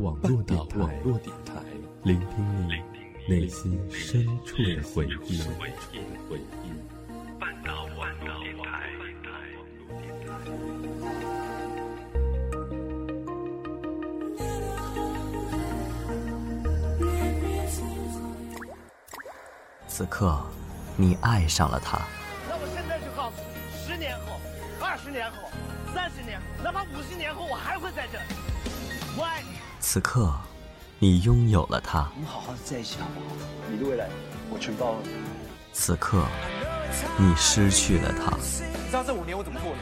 网络电台，聆听你内心深处的回忆。半岛网络电台。此刻，你爱上了他。那我现在就告诉你，十年后、二十年后、三十年后，哪怕五十年后，我还会在这里。此刻，你拥有了他。我们好好的在一起好不好？你的未来，我全包了。此刻，你失去了他。你知道这五年我怎么过的？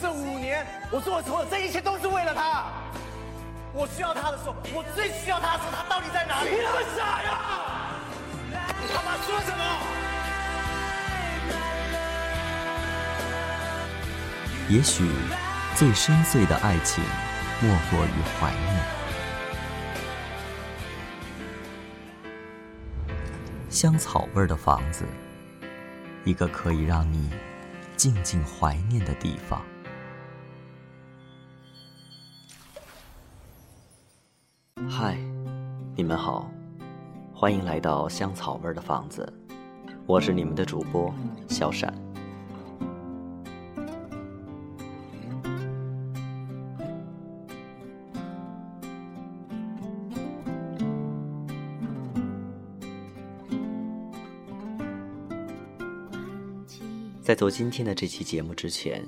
这五年我做的所有，这一切都是为了他。我需要他的时候，我最需要他的时候，他到底在哪里？你那么傻呀！你他妈说什么？也许，最深邃的爱情，莫过于怀念。香草味的房子，一个可以让你静静怀念的地方。嗨，你们好，欢迎来到香草味的房子，我是你们的主播小闪。在做今天的这期节目之前，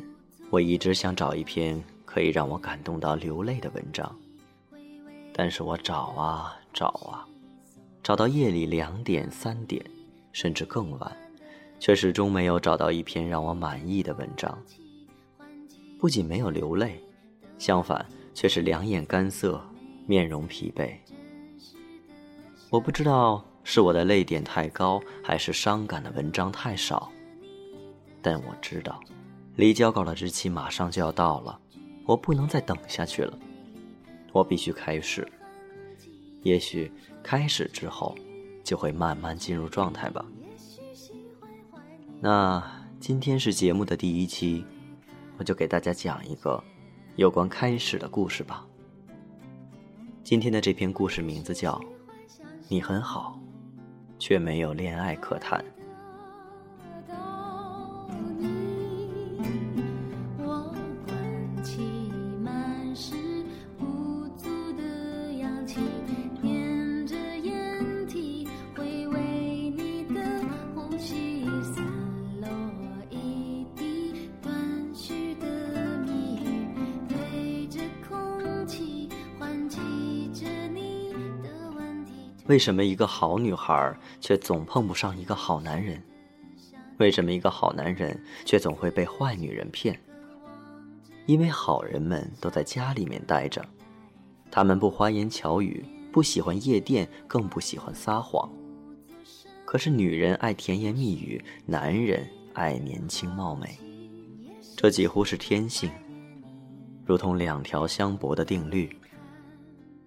我一直想找一篇可以让我感动到流泪的文章，但是我找啊找啊，找到夜里两点、三点，甚至更晚，却始终没有找到一篇让我满意的文章。不仅没有流泪，相反，却是两眼干涩，面容疲惫。我不知道是我的泪点太高，还是伤感的文章太少。但我知道，离交稿的日期马上就要到了，我不能再等下去了，我必须开始。也许开始之后，就会慢慢进入状态吧。那今天是节目的第一期，我就给大家讲一个有关开始的故事吧。今天的这篇故事名字叫《你很好，却没有恋爱可谈》。为什么一个好女孩却总碰不上一个好男人？为什么一个好男人却总会被坏女人骗？因为好人们都在家里面待着，他们不花言巧语，不喜欢夜店，更不喜欢撒谎。可是女人爱甜言蜜语，男人爱年轻貌美，这几乎是天性，如同两条相搏的定律。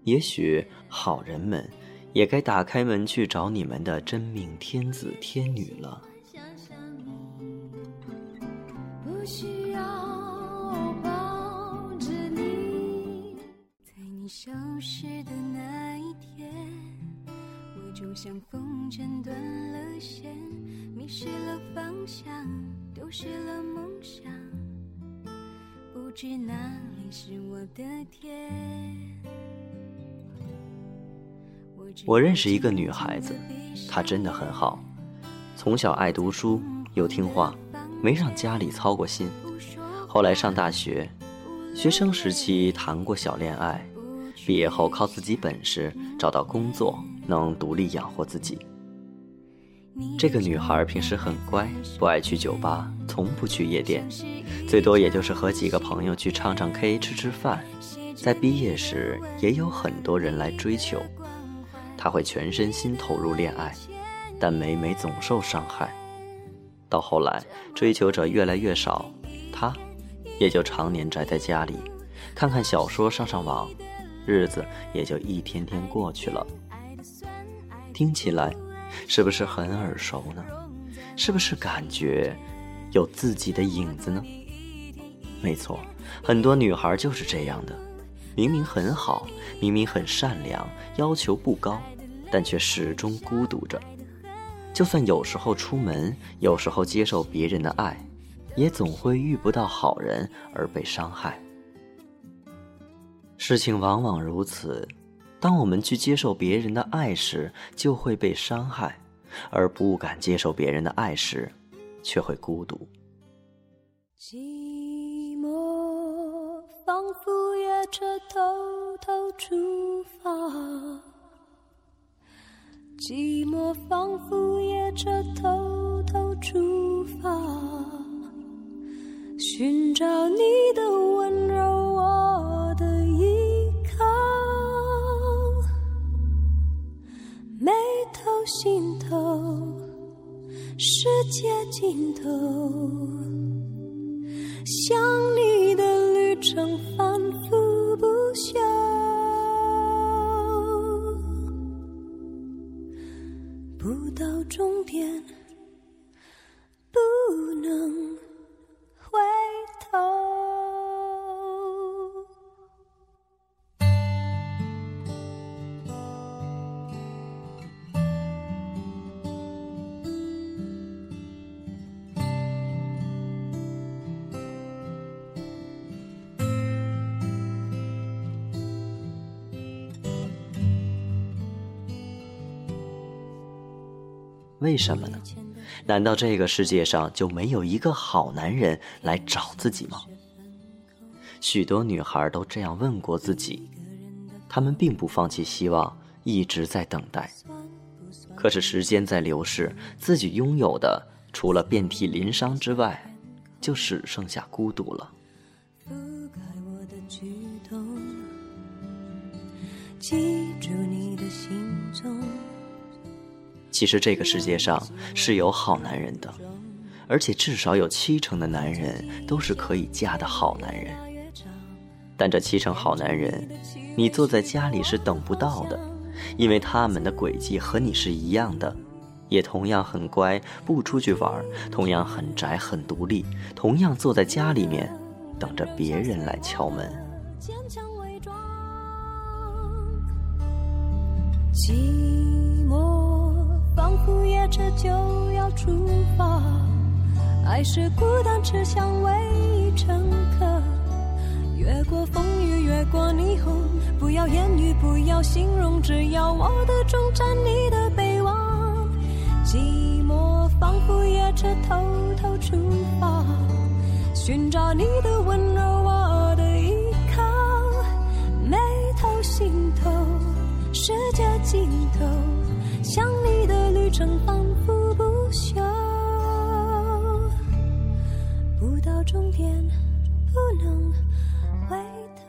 也许好人们。也该打开门去找你们的真命天子天女了。不需要抱着你。在你消失的那一天，我就像风筝断了线，迷失了方向，丢失了梦想，不知哪里是我的天。我认识一个女孩子，她真的很好，从小爱读书又听话，没让家里操过心。后来上大学，学生时期谈过小恋爱，毕业后靠自己本事找到工作，能独立养活自己。这个女孩平时很乖，不爱去酒吧，从不去夜店，最多也就是和几个朋友去唱唱 K、吃吃饭。在毕业时，也有很多人来追求。他会全身心投入恋爱，但每每总受伤害。到后来，追求者越来越少，他也就常年宅在家里，看看小说，上上网，日子也就一天天过去了。听起来，是不是很耳熟呢？是不是感觉有自己的影子呢？没错，很多女孩就是这样的。明明很好，明明很善良，要求不高，但却始终孤独着。就算有时候出门，有时候接受别人的爱，也总会遇不到好人而被伤害。事情往往如此，当我们去接受别人的爱时，就会被伤害；而不敢接受别人的爱时，却会孤独。仿佛也着偷偷出发，寂寞仿佛也着偷偷出发，寻找你的温柔，我的依靠，眉头心头，世界尽头。想你的旅程反为什么呢？难道这个世界上就没有一个好男人来找自己吗？许多女孩都这样问过自己，她们并不放弃希望，一直在等待。可是时间在流逝，自己拥有的除了遍体鳞伤之外，就只剩下孤独了。记住你的心中。其实这个世界上是有好男人的，而且至少有七成的男人都是可以嫁的好男人。但这七成好男人，你坐在家里是等不到的，因为他们的轨迹和你是一样的，也同样很乖，不出去玩，同样很宅很独立，同样坐在家里面等着别人来敲门。寂。仿佛夜车就要出发，爱是孤单车厢唯一乘客。越过风雨，越过霓虹，不要言语，不要形容，只要我的终站，你的背望。寂寞仿佛夜车偷偷出发，寻找你的温柔，我的依靠。眉头心头，世界尽头。想你的旅程反复不休，不到终点不能回头。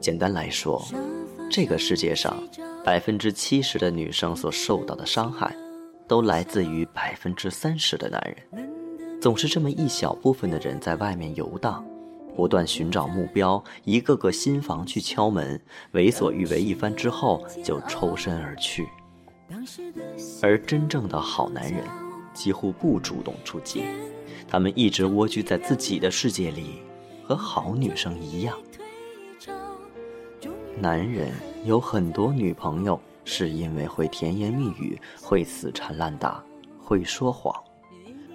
简单来说，这个世界上。百分之七十的女生所受到的伤害，都来自于百分之三十的男人。总是这么一小部分的人在外面游荡，不断寻找目标，一个个新房去敲门，为所欲为一番之后就抽身而去。而真正的好男人，几乎不主动出击，他们一直蜗居在自己的世界里，和好女生一样。男人有很多女朋友，是因为会甜言蜜语，会死缠烂打，会说谎；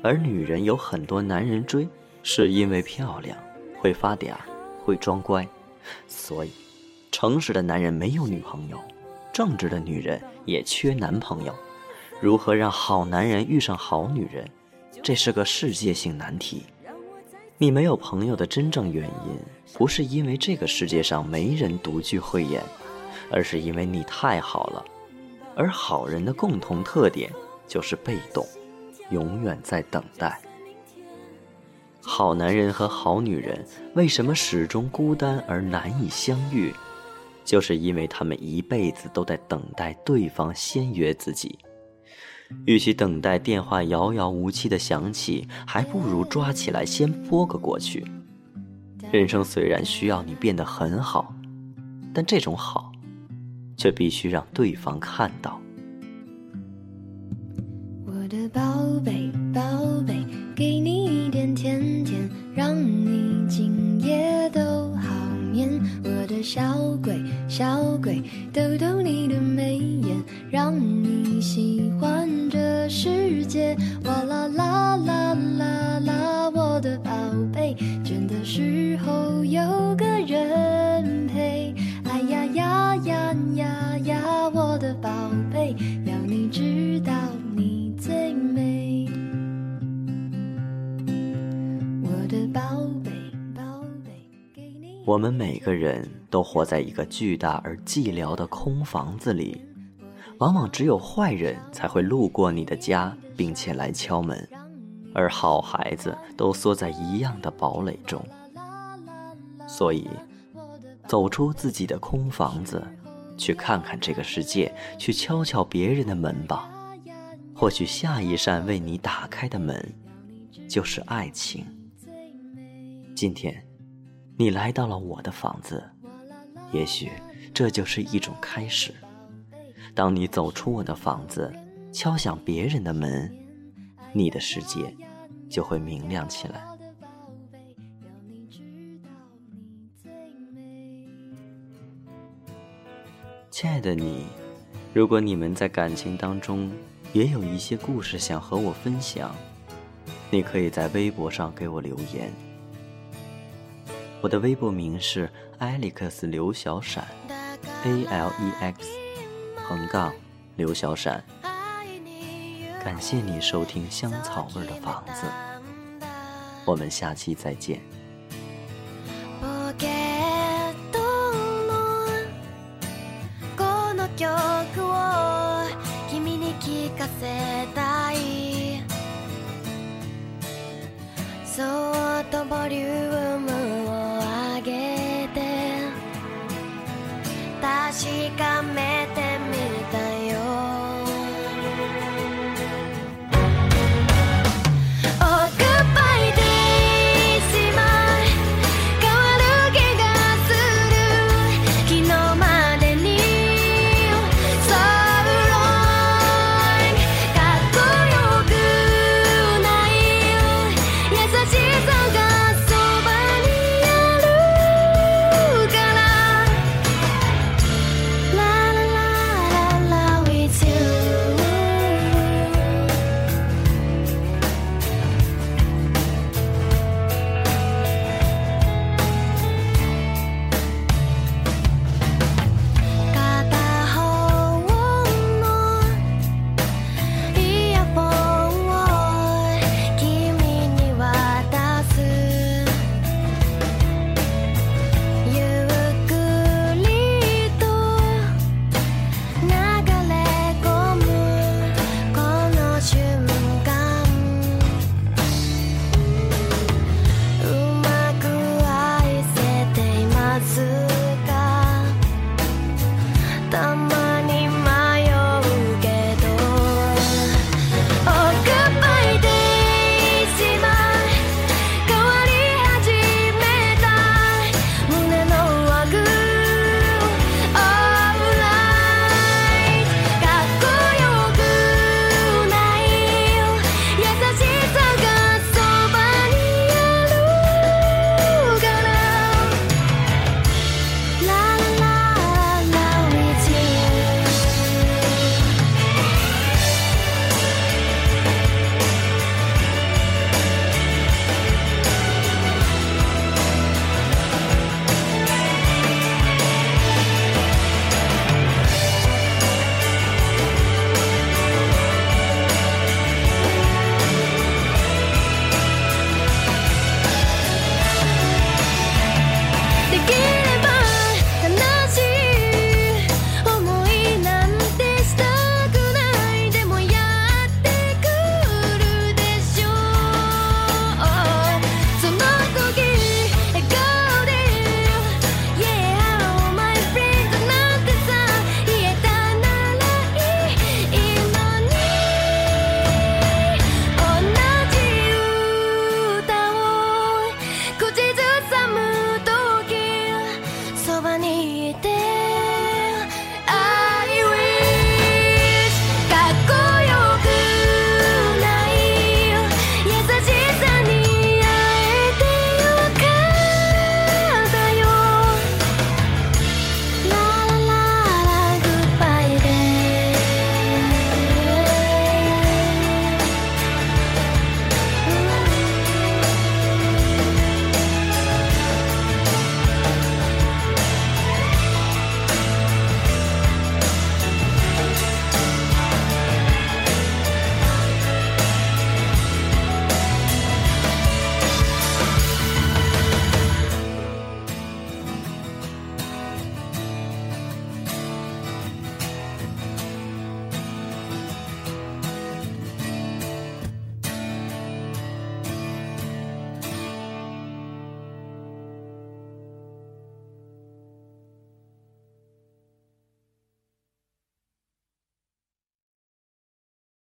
而女人有很多男人追，是因为漂亮，会发嗲，会装乖。所以，诚实的男人没有女朋友，正直的女人也缺男朋友。如何让好男人遇上好女人，这是个世界性难题。你没有朋友的真正原因，不是因为这个世界上没人独具慧眼，而是因为你太好了。而好人的共同特点就是被动，永远在等待。好男人和好女人为什么始终孤单而难以相遇？就是因为他们一辈子都在等待对方先约自己。与其等待电话遥遥无期的响起，还不如抓起来先拨个过去。人生虽然需要你变得很好，但这种好，却必须让对方看到。宝贝，要你知道你最美。我的宝贝，宝贝，给你。我们每个人都活在一个巨大而寂寥的空房子里，往往只有坏人才会路过你的家，并且来敲门，而好孩子都缩在一样的堡垒中。所以，走出自己的空房子，去看看这个世界，去敲敲别人的门吧。或许下一扇为你打开的门，就是爱情。今天，你来到了我的房子，也许这就是一种开始。当你走出我的房子，敲响别人的门，你的世界就会明亮起来。亲爱的你，如果你们在感情当中也有一些故事想和我分享，你可以在微博上给我留言。我的微博名是 Alex 刘小闪，A L E X 横杠刘小闪。感谢你收听香草味的房子，我们下期再见。